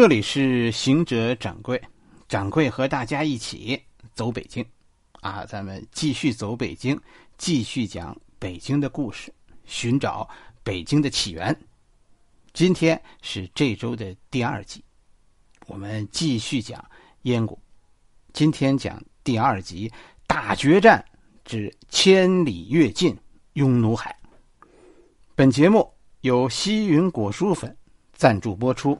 这里是行者掌柜，掌柜和大家一起走北京，啊，咱们继续走北京，继续讲北京的故事，寻找北京的起源。今天是这周的第二集，我们继续讲燕国。今天讲第二集大决战之千里跃进匈奴海。本节目由西云果蔬粉赞助播出。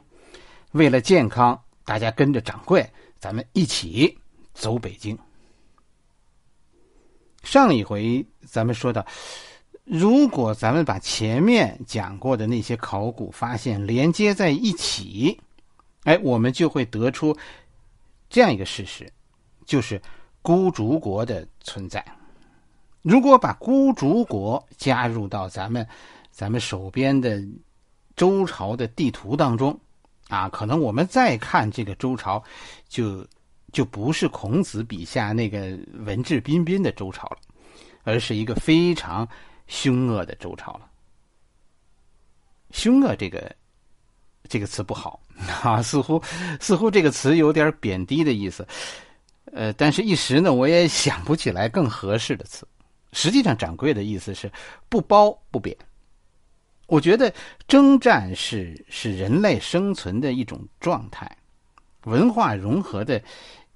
为了健康，大家跟着掌柜，咱们一起走北京。上一回咱们说到，如果咱们把前面讲过的那些考古发现连接在一起，哎，我们就会得出这样一个事实，就是孤竹国的存在。如果把孤竹国加入到咱们咱们手边的周朝的地图当中。啊，可能我们再看这个周朝，就就不是孔子笔下那个文质彬彬的周朝了，而是一个非常凶恶的周朝了。凶恶这个这个词不好啊，似乎似乎这个词有点贬低的意思。呃，但是一时呢，我也想不起来更合适的词。实际上，掌柜的意思是不褒不贬。我觉得征战是是人类生存的一种状态，文化融合的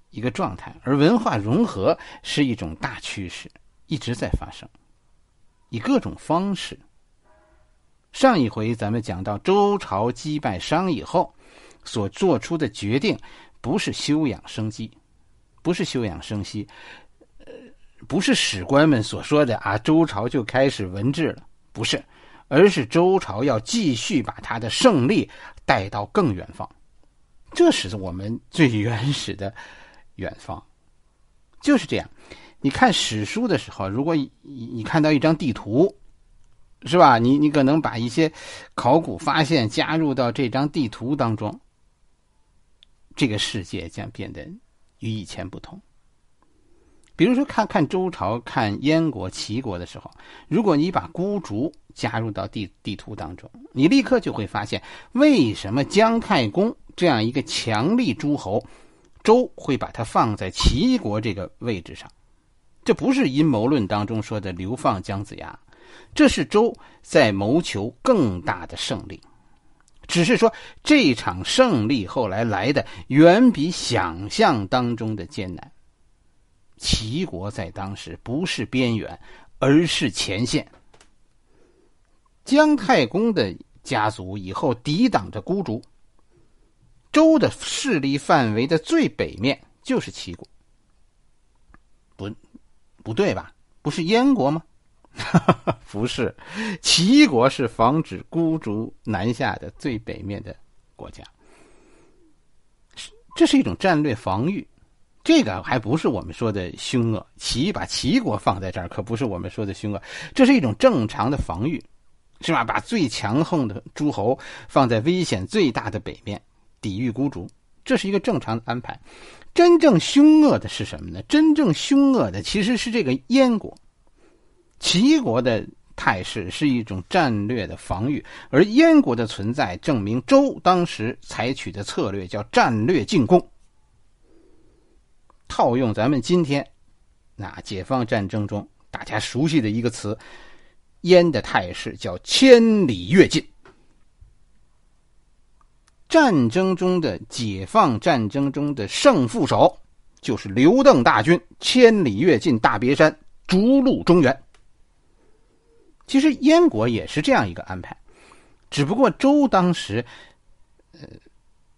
一个状态，而文化融合是一种大趋势，一直在发生，以各种方式。上一回咱们讲到周朝击败商以后所做出的决定，不是休养生息，不是休养生息，呃，不是史官们所说的啊，周朝就开始文治了，不是。而是周朝要继续把他的胜利带到更远方，这是我们最原始的远方，就是这样。你看史书的时候，如果你你看到一张地图，是吧？你你可能把一些考古发现加入到这张地图当中，这个世界将变得与以前不同。比如说，看看周朝、看燕国、齐国的时候，如果你把孤竹加入到地地图当中，你立刻就会发现，为什么姜太公这样一个强力诸侯，周会把它放在齐国这个位置上？这不是阴谋论当中说的流放姜子牙，这是周在谋求更大的胜利。只是说，这场胜利后来来的远比想象当中的艰难。齐国在当时不是边缘，而是前线。姜太公的家族以后抵挡着孤竹，周的势力范围的最北面就是齐国。不，不对吧？不是燕国吗？不是，齐国是防止孤竹南下的最北面的国家。这是一种战略防御。这个还不是我们说的凶恶，齐把齐国放在这儿，可不是我们说的凶恶，这是一种正常的防御，是吧？把最强横的诸侯放在危险最大的北面，抵御孤竹，这是一个正常的安排。真正凶恶的是什么呢？真正凶恶的其实是这个燕国，齐国的态势是一种战略的防御，而燕国的存在证明周当时采取的策略叫战略进攻。套用咱们今天那解放战争中大家熟悉的一个词，燕的态势叫千里跃进。战争中的解放战争中的胜负手，就是刘邓大军千里跃进大别山，逐鹿中原。其实燕国也是这样一个安排，只不过周当时，呃，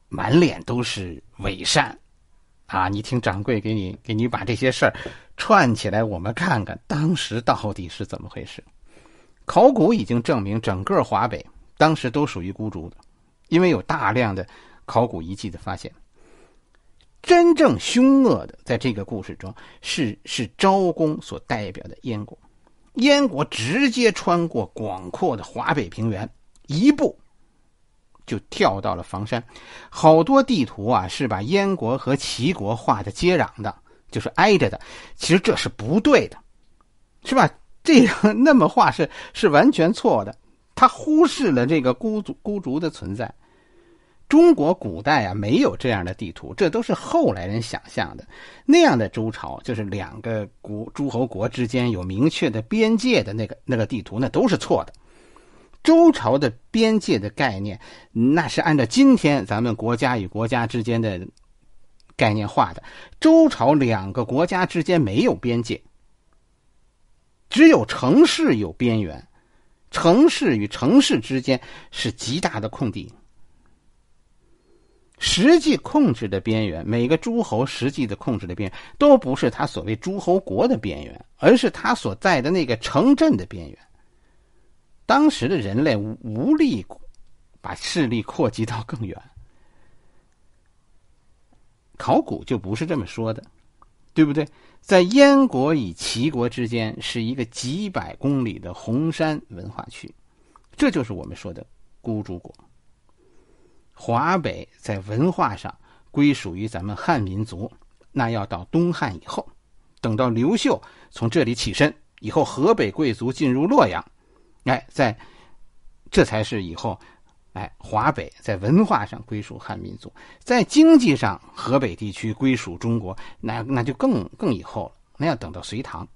满脸都是伪善。啊，你听掌柜给你给你把这些事儿串起来，我们看看当时到底是怎么回事。考古已经证明，整个华北当时都属于孤竹的，因为有大量的考古遗迹的发现。真正凶恶的，在这个故事中是是昭公所代表的燕国。燕国直接穿过广阔的华北平原，一步。就跳到了房山，好多地图啊是把燕国和齐国画的接壤的，就是挨着的。其实这是不对的，是吧？这样那么画是是完全错的，他忽视了这个孤族孤竹的存在。中国古代啊，没有这样的地图，这都是后来人想象的。那样的周朝，就是两个国诸侯国之间有明确的边界的那个那个地图，那都是错的。周朝的边界的概念，那是按照今天咱们国家与国家之间的概念画的。周朝两个国家之间没有边界，只有城市有边缘，城市与城市之间是极大的空地。实际控制的边缘，每个诸侯实际的控制的边缘，都不是他所谓诸侯国的边缘，而是他所在的那个城镇的边缘。当时的人类无力把势力扩及到更远，考古就不是这么说的，对不对？在燕国与齐国之间是一个几百公里的红山文化区，这就是我们说的孤竹国。华北在文化上归属于咱们汉民族，那要到东汉以后，等到刘秀从这里起身以后，河北贵族进入洛阳，哎，在这才是以后，哎，华北在文化上归属汉民族，在经济上河北地区归属中国，那那就更更以后了，那要等到隋唐，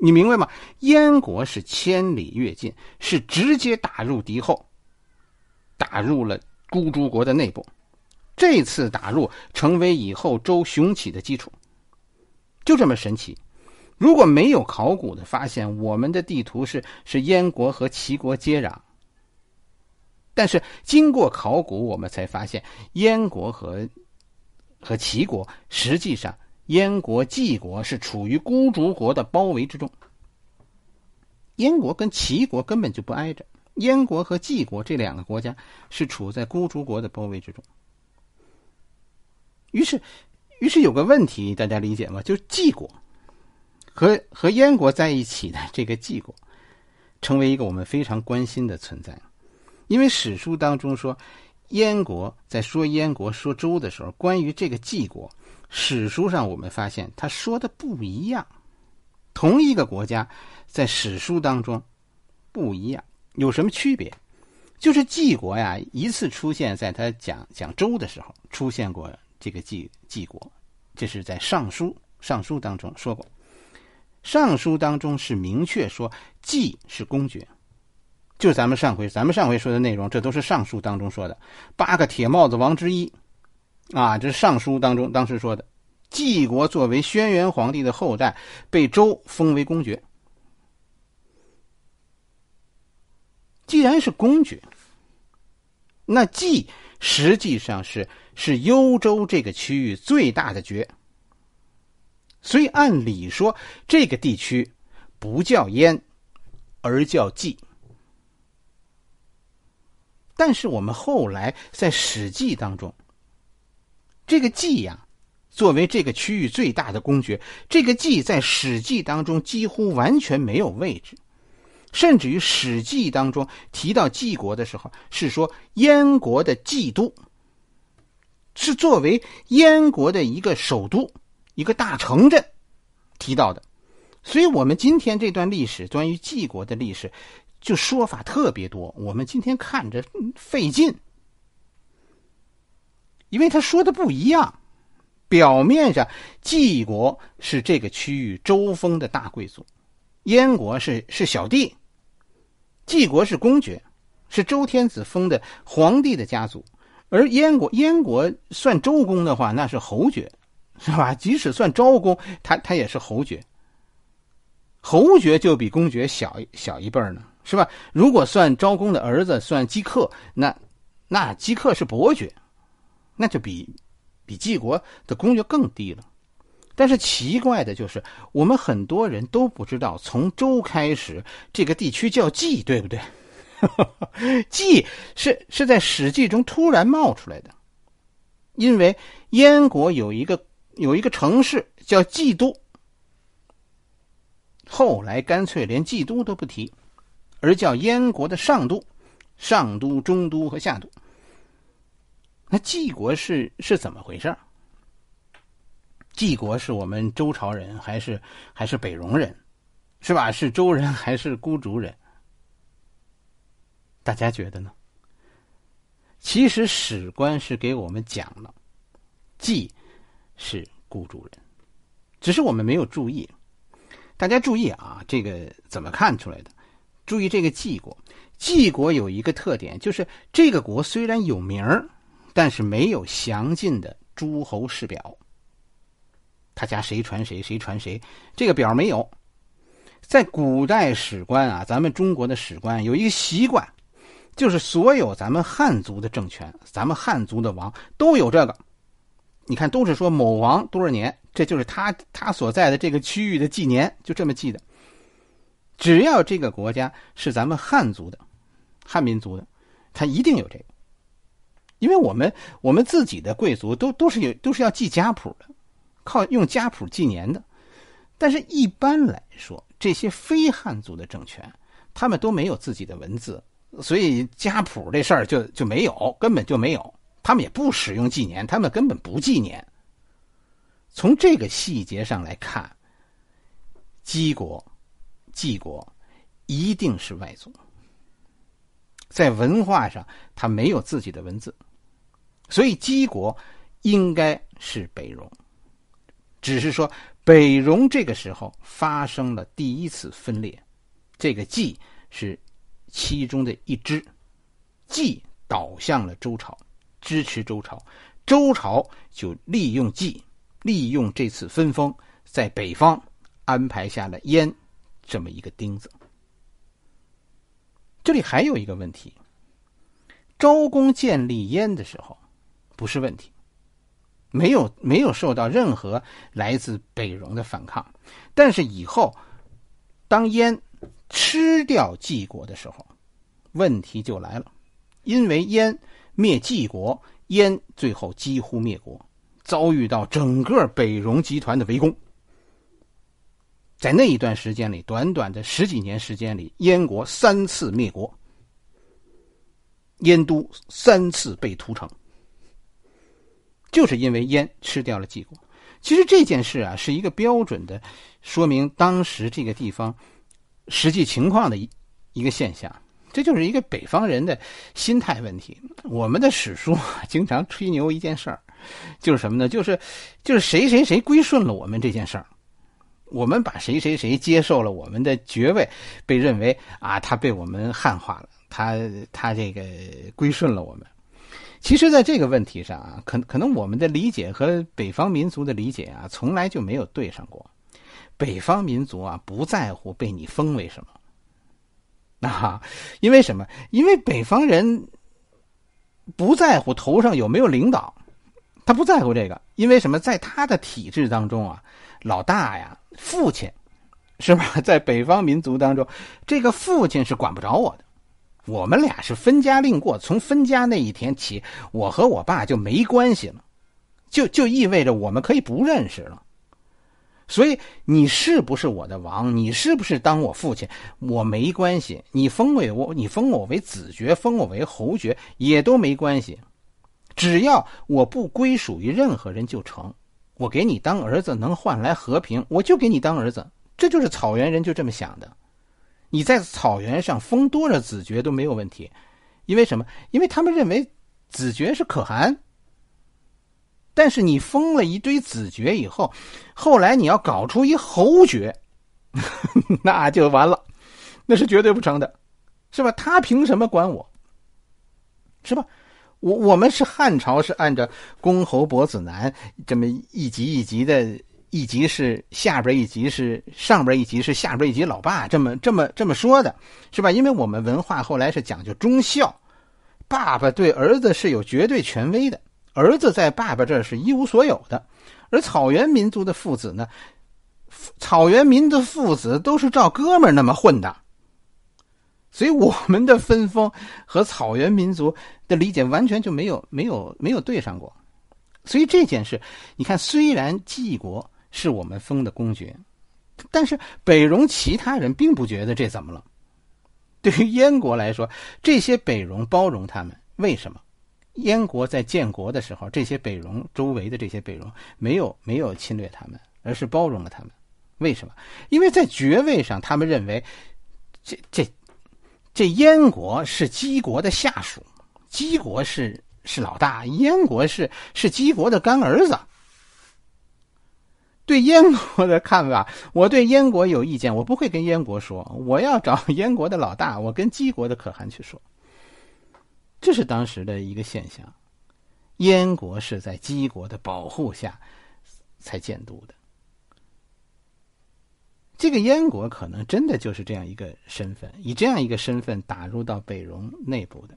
你明白吗？燕国是千里跃进，是直接打入敌后，打入了。孤竹国的内部，这次打入成为以后周雄起的基础，就这么神奇。如果没有考古的发现，我们的地图是是燕国和齐国接壤。但是经过考古，我们才发现燕国和和齐国实际上，燕国、晋国是处于孤竹国的包围之中。燕国跟齐国根本就不挨着。燕国和晋国这两个国家是处在孤竹国的包围之中。于是，于是有个问题，大家理解吗？就是晋国和和燕国在一起的这个晋国，成为一个我们非常关心的存在。因为史书当中说，燕国在说燕国说周的时候，关于这个晋国，史书上我们发现他说的不一样。同一个国家在史书当中不一样。有什么区别？就是晋国呀，一次出现在他讲讲周的时候出现过这个晋晋国，这是在《尚书》《尚书》当中说过，《尚书》当中是明确说晋是公爵，就咱们上回咱们上回说的内容，这都是《尚书》当中说的。八个铁帽子王之一，啊，这是《尚书》当中当时说的，晋国作为轩辕皇帝的后代，被周封为公爵。既然是公爵，那冀实际上是是幽州这个区域最大的爵，所以按理说这个地区不叫燕，而叫冀。但是我们后来在《史记》当中，这个冀呀，作为这个区域最大的公爵，这个冀在《史记》当中几乎完全没有位置。甚至于《史记》当中提到晋国的时候，是说燕国的冀都，是作为燕国的一个首都、一个大城镇提到的。所以，我们今天这段历史，关于晋国的历史，就说法特别多。我们今天看着费劲，因为他说的不一样。表面上，晋国是这个区域周封的大贵族，燕国是是小弟。晋国是公爵，是周天子封的皇帝的家族，而燕国，燕国算周公的话，那是侯爵，是吧？即使算昭公，他他也是侯爵。侯爵就比公爵小小一辈呢，是吧？如果算昭公的儿子，算姬克，那那姬克是伯爵，那就比比晋国的公爵更低了。但是奇怪的就是，我们很多人都不知道，从周开始，这个地区叫冀，对不对？冀是是在《史记》中突然冒出来的，因为燕国有一个有一个城市叫冀都，后来干脆连冀都都不提，而叫燕国的上都、上都、中都和下都。那冀国是是怎么回事？晋国是我们周朝人还是还是北戎人，是吧？是周人还是孤竹人？大家觉得呢？其实史官是给我们讲了，季是孤竹人，只是我们没有注意。大家注意啊，这个怎么看出来的？注意这个晋国，晋国有一个特点，就是这个国虽然有名儿，但是没有详尽的诸侯世表。他家谁传谁，谁传谁，这个表没有。在古代史官啊，咱们中国的史官有一个习惯，就是所有咱们汉族的政权，咱们汉族的王都有这个。你看，都是说某王多少年，这就是他他所在的这个区域的纪年，就这么记的。只要这个国家是咱们汉族的，汉民族的，他一定有这个。因为我们我们自己的贵族都都是有都是要记家谱的，靠用家谱纪年的。但是一般来说，这些非汉族的政权，他们都没有自己的文字，所以家谱这事儿就就没有，根本就没有。他们也不使用纪年，他们根本不纪年。从这个细节上来看，姬国。晋国一定是外族，在文化上他没有自己的文字，所以姬国应该是北戎。只是说北戎这个时候发生了第一次分裂，这个季是其中的一支，季倒向了周朝，支持周朝，周朝就利用季，利用这次分封，在北方安排下了燕。这么一个钉子，这里还有一个问题：周公建立燕的时候不是问题，没有没有受到任何来自北戎的反抗。但是以后当燕吃掉晋国的时候，问题就来了，因为燕灭晋国，燕最后几乎灭国，遭遇到整个北戎集团的围攻。在那一段时间里，短短的十几年时间里，燕国三次灭国，燕都三次被屠城，就是因为燕吃掉了晋国。其实这件事啊，是一个标准的说明当时这个地方实际情况的一一个现象。这就是一个北方人的心态问题。我们的史书经常吹牛一件事儿，就是什么呢？就是就是谁谁谁归顺了我们这件事儿。我们把谁谁谁接受了我们的爵位，被认为啊，他被我们汉化了，他他这个归顺了我们。其实，在这个问题上啊，可可能我们的理解和北方民族的理解啊，从来就没有对上过。北方民族啊，不在乎被你封为什么，啊，因为什么？因为北方人不在乎头上有没有领导，他不在乎这个，因为什么？在他的体制当中啊。老大呀，父亲，是吧？在北方民族当中，这个父亲是管不着我的。我们俩是分家另过，从分家那一天起，我和我爸就没关系了，就就意味着我们可以不认识了。所以你是不是我的王？你是不是当我父亲？我没关系。你封为我，你封我为子爵，封我为侯爵，也都没关系。只要我不归属于任何人就成。我给你当儿子能换来和平，我就给你当儿子。这就是草原人就这么想的。你在草原上封多少子爵都没有问题，因为什么？因为他们认为子爵是可汗。但是你封了一堆子爵以后，后来你要搞出一侯爵，那就完了，那是绝对不成的，是吧？他凭什么管我？是吧？我我们是汉朝，是按照公侯伯子男这么一级一级的，一级是下边一级是上边一级是下边一级老爸这么这么这么说的，是吧？因为我们文化后来是讲究忠孝，爸爸对儿子是有绝对权威的，儿子在爸爸这是一无所有的。而草原民族的父子呢，草原民的父子都是照哥们那么混的。所以我们的分封和草原民族的理解完全就没有 没有没有对上过，所以这件事，你看，虽然晋国是我们封的公爵，但是北戎其他人并不觉得这怎么了。对于燕国来说，这些北戎包容他们，为什么？燕国在建国的时候，这些北戎周围的这些北戎没有没有侵略他们，而是包容了他们。为什么？因为在爵位上，他们认为这这。这燕国是姬国的下属，姬国是是老大，燕国是是姬国的干儿子。对燕国的看法，我对燕国有意见，我不会跟燕国说，我要找燕国的老大，我跟姬国的可汗去说。这是当时的一个现象，燕国是在姬国的保护下才建都的。这个燕国可能真的就是这样一个身份，以这样一个身份打入到北戎内部的。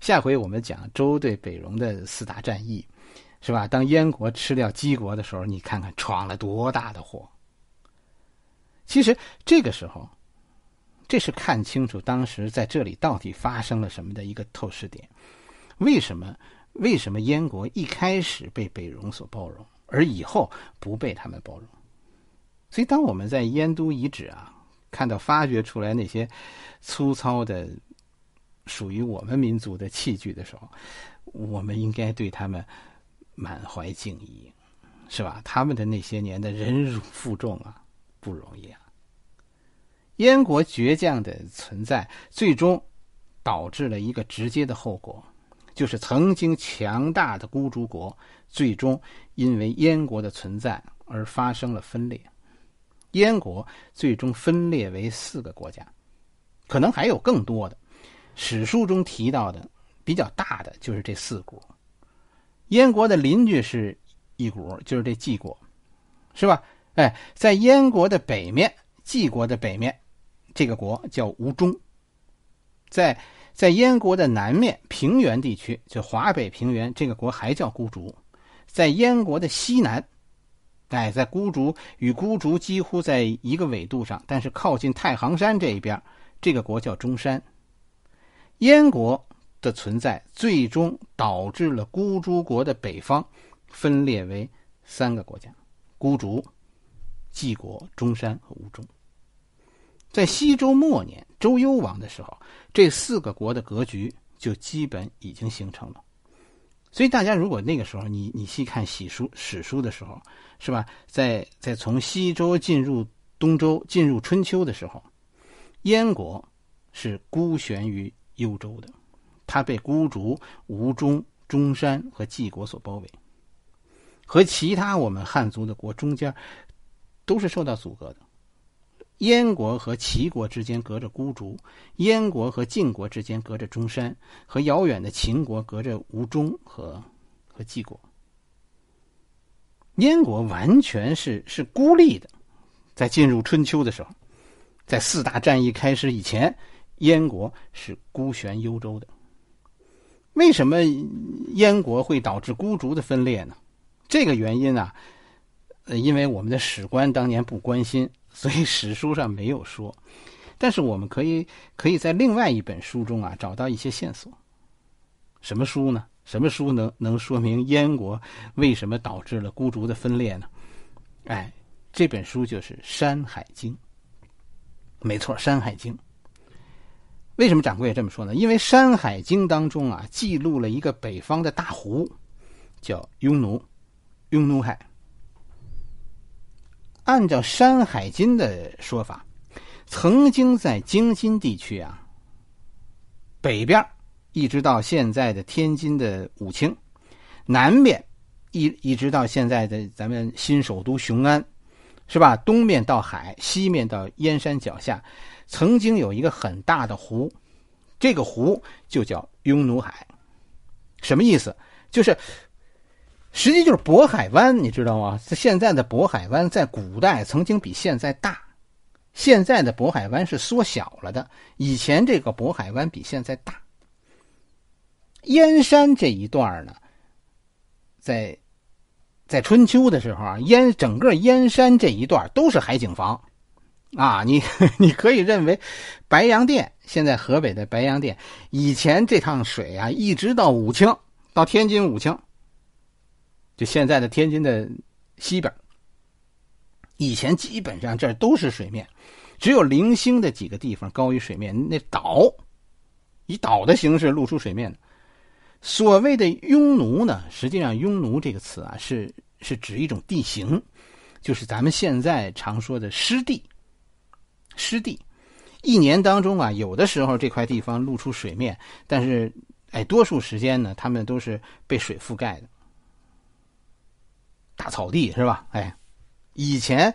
下回我们讲周对北戎的四大战役。是吧？当燕国吃掉姬国的时候，你看看闯了多大的祸。其实这个时候，这是看清楚当时在这里到底发生了什么的一个透视点。为什么？为什么燕国一开始被北戎所包容，而以后不被他们包容？所以，当我们在燕都遗址啊看到发掘出来那些粗糙的属于我们民族的器具的时候，我们应该对他们。满怀敬意，是吧？他们的那些年的忍辱负重啊，不容易啊。燕国倔强的存在，最终导致了一个直接的后果，就是曾经强大的孤竹国，最终因为燕国的存在而发生了分裂。燕国最终分裂为四个国家，可能还有更多的。史书中提到的比较大的就是这四国。燕国的邻居是一国，就是这晋国，是吧？哎，在燕国的北面，晋国的北面，这个国叫吴中；在在燕国的南面平原地区，就华北平原，这个国还叫孤竹；在燕国的西南，哎，在孤竹与孤竹几乎在一个纬度上，但是靠近太行山这一边，这个国叫中山。燕国。的存在最终导致了孤竹国的北方分裂为三个国家：孤竹、晋国、中山和吴中。在西周末年，周幽王的时候，这四个国的格局就基本已经形成了。所以，大家如果那个时候你你细看史书史书的时候，是吧？在在从西周进入东周、进入春秋的时候，燕国是孤悬于幽州的。他被孤竹、吴中、中山和晋国所包围，和其他我们汉族的国中间都是受到阻隔的。燕国和齐国之间隔着孤竹，燕国和晋国之间隔着中山，和遥远的秦国隔着吴中和和晋国。燕国完全是是孤立的，在进入春秋的时候，在四大战役开始以前，燕国是孤悬幽州的。为什么燕国会导致孤竹的分裂呢？这个原因啊，呃，因为我们的史官当年不关心，所以史书上没有说。但是我们可以可以在另外一本书中啊找到一些线索。什么书呢？什么书能能说明燕国为什么导致了孤竹的分裂呢？哎，这本书就是《山海经》。没错，《山海经》。为什么掌柜这么说呢？因为《山海经》当中啊，记录了一个北方的大湖，叫雍奴，雍奴海。按照《山海经》的说法，曾经在京津地区啊，北边一直到现在的天津的武清，南边一一直到现在的咱们新首都雄安，是吧？东面到海，西面到燕山脚下。曾经有一个很大的湖，这个湖就叫雍奴海，什么意思？就是，实际就是渤海湾，你知道吗？现在的渤海湾在古代曾经比现在大，现在的渤海湾是缩小了的，以前这个渤海湾比现在大。燕山这一段呢，在在春秋的时候啊，燕整个燕山这一段都是海景房。啊，你 你可以认为，白洋淀现在河北的白洋淀，以前这趟水啊，一直到武清，到天津武清，就现在的天津的西边，以前基本上这都是水面，只有零星的几个地方高于水面，那岛以岛的形式露出水面。所谓的雍奴呢，实际上雍奴这个词啊，是是指一种地形，就是咱们现在常说的湿地。湿地，一年当中啊，有的时候这块地方露出水面，但是哎，多数时间呢，他们都是被水覆盖的，大草地是吧？哎，以前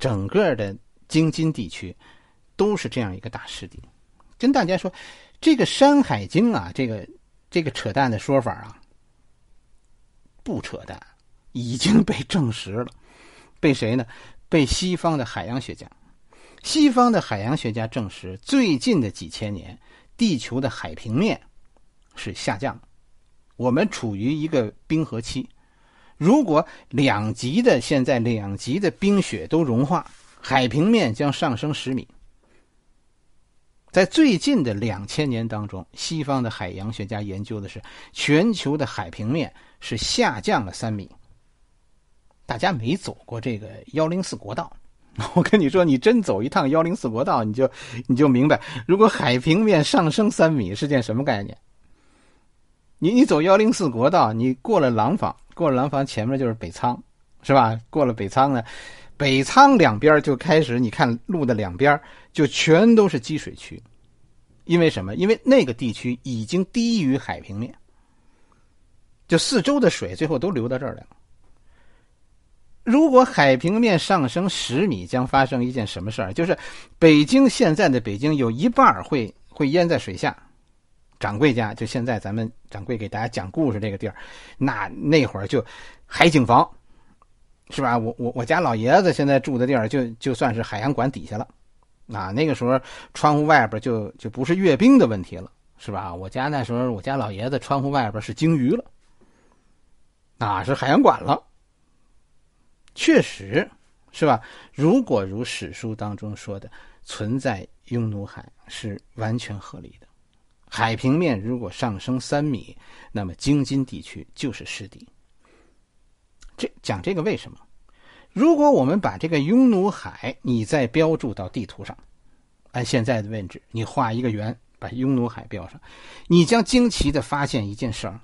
整个的京津地区都是这样一个大湿地。跟大家说，这个《山海经》啊，这个这个扯淡的说法啊，不扯淡，已经被证实了。被谁呢？被西方的海洋学家。西方的海洋学家证实，最近的几千年，地球的海平面是下降。我们处于一个冰河期。如果两极的现在两极的冰雪都融化，海平面将上升十米。在最近的两千年当中，西方的海洋学家研究的是全球的海平面是下降了三米。大家没走过这个幺零四国道。我跟你说，你真走一趟幺零四国道，你就你就明白，如果海平面上升三米是件什么概念。你你走幺零四国道，你过了廊坊，过了廊坊前面就是北仓，是吧？过了北仓呢，北仓两边就开始，你看路的两边就全都是积水区，因为什么？因为那个地区已经低于海平面，就四周的水最后都流到这儿来了。如果海平面上升十米，将发生一件什么事儿？就是北京现在的北京有一半会会淹在水下。掌柜家，就现在咱们掌柜给大家讲故事这个地儿，那那会儿就海景房，是吧？我我我家老爷子现在住的地儿，就就算是海洋馆底下了。啊，那个时候窗户外边就就不是阅兵的问题了，是吧？我家那时候我家老爷子窗户外边是鲸鱼了，啊，是海洋馆了。确实，是吧？如果如史书当中说的，存在匈奴海是完全合理的。海平面如果上升三米，那么京津地区就是湿地。这讲这个为什么？如果我们把这个匈奴海，你再标注到地图上，按现在的位置，你画一个圆，把匈奴海标上，你将惊奇的发现一件事儿。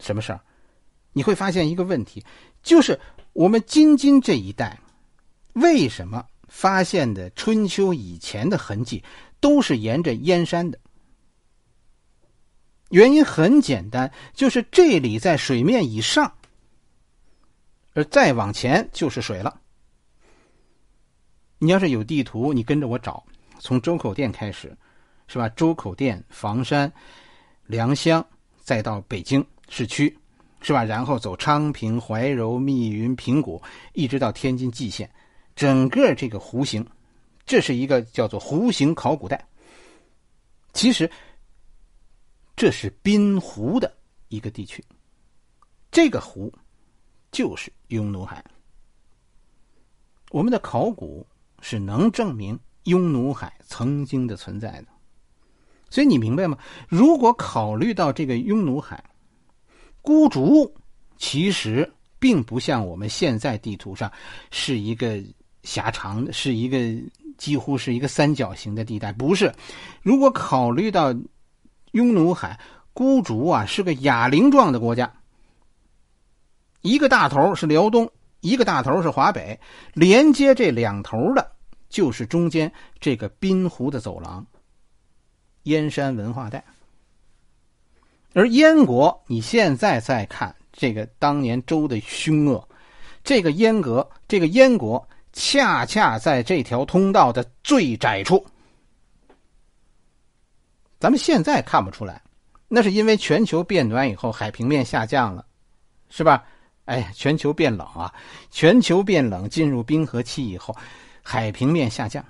什么事儿？你会发现一个问题，就是。我们京津这一带，为什么发现的春秋以前的痕迹都是沿着燕山的？原因很简单，就是这里在水面以上，而再往前就是水了。你要是有地图，你跟着我找，从周口店开始，是吧？周口店、房山、良乡，再到北京市区。是吧？然后走昌平、怀柔、密云、平谷，一直到天津蓟县，整个这个弧形，这是一个叫做弧形考古带。其实，这是滨湖的一个地区，这个湖就是匈奴海。我们的考古是能证明匈奴海曾经的存在的，所以你明白吗？如果考虑到这个匈奴海。孤竹其实并不像我们现在地图上是一个狭长的，是一个几乎是一个三角形的地带，不是。如果考虑到匈奴海，孤竹啊是个哑铃状的国家，一个大头是辽东，一个大头是华北，连接这两头的就是中间这个滨湖的走廊，燕山文化带。而燕国，你现在再看这个当年周的凶恶，这个燕国，这个燕国恰恰在这条通道的最窄处。咱们现在看不出来，那是因为全球变暖以后，海平面下降了，是吧？哎，全球变冷啊，全球变冷，进入冰河期以后，海平面下降，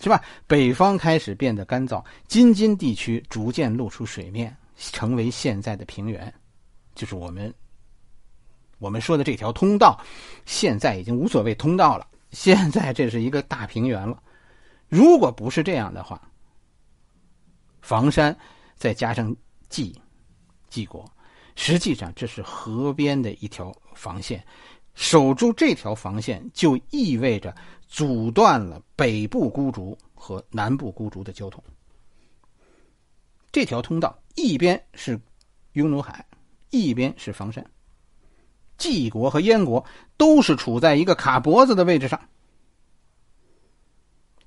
是吧？北方开始变得干燥，京津地区逐渐露出水面。成为现在的平原，就是我们我们说的这条通道，现在已经无所谓通道了。现在这是一个大平原了。如果不是这样的话，房山再加上蓟蓟国，实际上这是河边的一条防线。守住这条防线，就意味着阻断了北部孤竹和南部孤竹的交通。这条通道。一边是匈奴海，一边是房山。晋国和燕国都是处在一个卡脖子的位置上。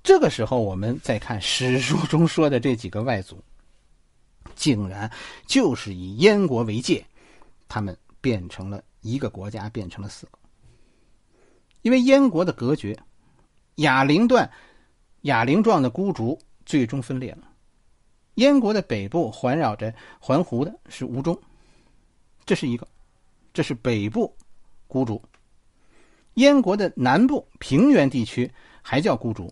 这个时候，我们再看史书中说的这几个外族，竟然就是以燕国为界，他们变成了一个国家，变成了四个。因为燕国的隔绝，哑铃段、哑铃状的孤竹最终分裂了。燕国的北部环绕着环湖的是吴中，这是一个，这是北部孤竹。燕国的南部平原地区还叫孤竹，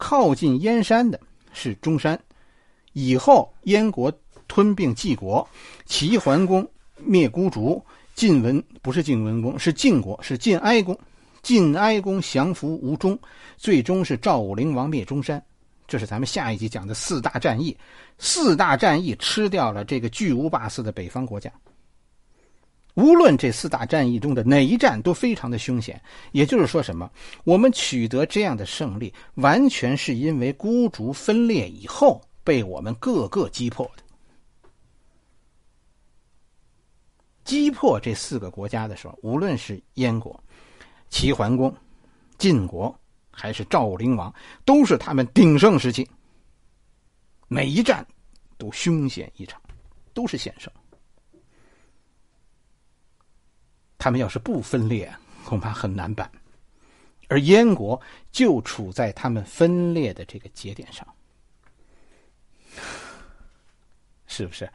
靠近燕山的是中山。以后燕国吞并晋国，齐桓公灭孤竹，晋文不是晋文公，是晋国，是晋哀公。晋哀公降服吴中，最终是赵武灵王灭中山。这是咱们下一集讲的四大战役。四大战役吃掉了这个巨无霸似的北方国家。无论这四大战役中的哪一战都非常的凶险。也就是说，什么？我们取得这样的胜利，完全是因为孤竹分裂以后被我们各个击破的。击破这四个国家的时候，无论是燕国。齐桓公、晋国还是赵灵王，都是他们鼎盛时期。每一战都凶险异常，都是险胜。他们要是不分裂，恐怕很难办。而燕国就处在他们分裂的这个节点上，是不是？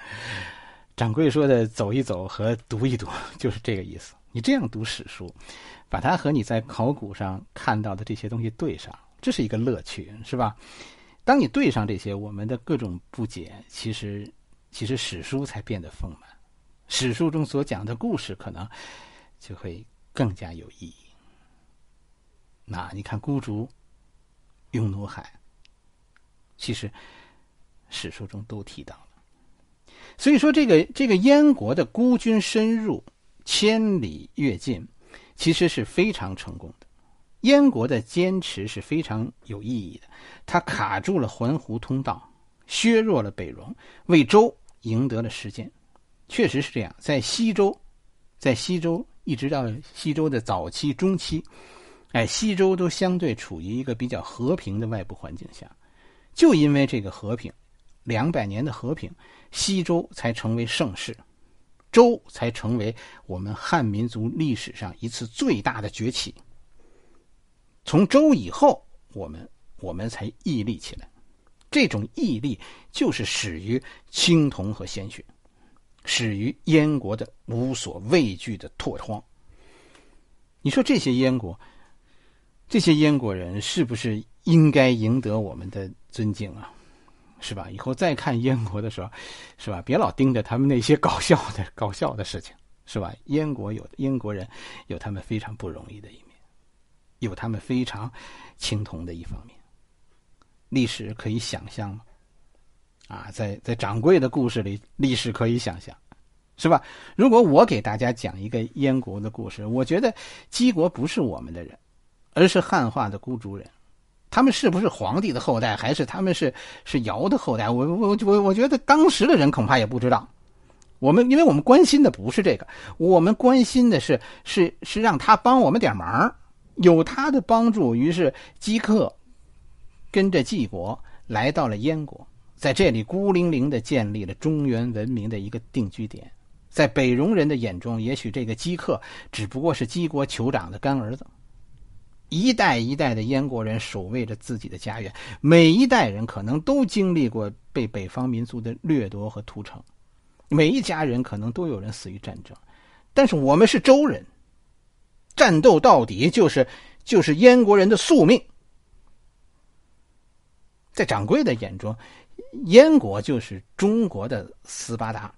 掌柜说的“走一走”和“读一读” 就是这个意思。你这样读史书。把它和你在考古上看到的这些东西对上，这是一个乐趣，是吧？当你对上这些，我们的各种不解，其实，其实史书才变得丰满。史书中所讲的故事，可能就会更加有意义。那你看孤竹、拥奴海，其实史书中都提到了。所以说，这个这个燕国的孤军深入，千里跃进。其实是非常成功的，燕国的坚持是非常有意义的。他卡住了环湖通道，削弱了北戎，为周赢得了时间。确实是这样，在西周，在西周一直到西周的早期、中期，哎，西周都相对处于一个比较和平的外部环境下。就因为这个和平，两百年的和平，西周才成为盛世。周才成为我们汉民族历史上一次最大的崛起。从周以后，我们我们才屹立起来。这种屹立就是始于青铜和鲜血，始于燕国的无所畏惧的拓荒。你说这些燕国，这些燕国人是不是应该赢得我们的尊敬啊？是吧？以后再看燕国的时候，是吧？别老盯着他们那些搞笑的、搞笑的事情，是吧？燕国有燕国人有他们非常不容易的一面，有他们非常青铜的一方面。历史可以想象吗？啊，在在掌柜的故事里，历史可以想象，是吧？如果我给大家讲一个燕国的故事，我觉得姬国不是我们的人，而是汉化的孤竹人。他们是不是皇帝的后代，还是他们是是尧的后代？我我我我觉得当时的人恐怕也不知道。我们因为我们关心的不是这个，我们关心的是是是让他帮我们点忙，有他的帮助，于是姬克跟着晋国来到了燕国，在这里孤零零的建立了中原文明的一个定居点。在北戎人的眼中，也许这个姬克只不过是姬国酋长的干儿子。一代一代的燕国人守卫着自己的家园，每一代人可能都经历过被北方民族的掠夺和屠城，每一家人可能都有人死于战争，但是我们是周人，战斗到底就是就是燕国人的宿命。在掌柜的眼中，燕国就是中国的斯巴达。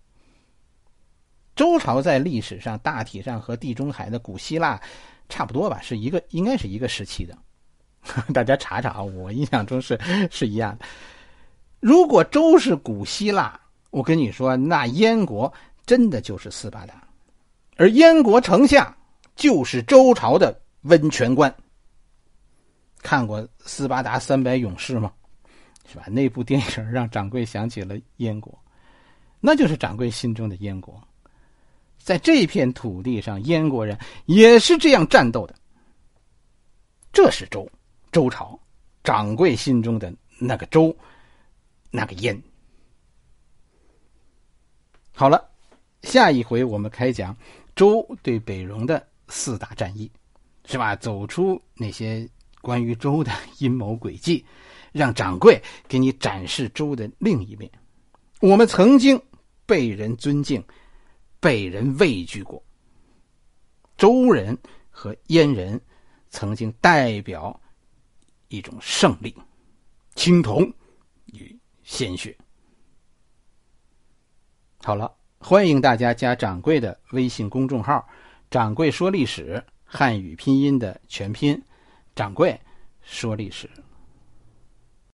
周朝在历史上大体上和地中海的古希腊。差不多吧，是一个，应该是一个时期的。大家查查啊，我印象中是是一样的。如果周是古希腊，我跟你说，那燕国真的就是斯巴达，而燕国丞相就是周朝的温泉关。看过《斯巴达三百勇士》吗？是吧？那部电影让掌柜想起了燕国，那就是掌柜心中的燕国。在这片土地上，燕国人也是这样战斗的。这是周，周朝，掌柜心中的那个周，那个燕。好了，下一回我们开讲周对北戎的四大战役，是吧？走出那些关于周的阴谋诡计，让掌柜给你展示周的另一面。我们曾经被人尊敬，被人畏惧过。周人和燕人曾经代表一种胜利、青铜与鲜血。好了，欢迎大家加掌柜的微信公众号“掌柜说历史”，汉语拼音的全拼“掌柜说历史”。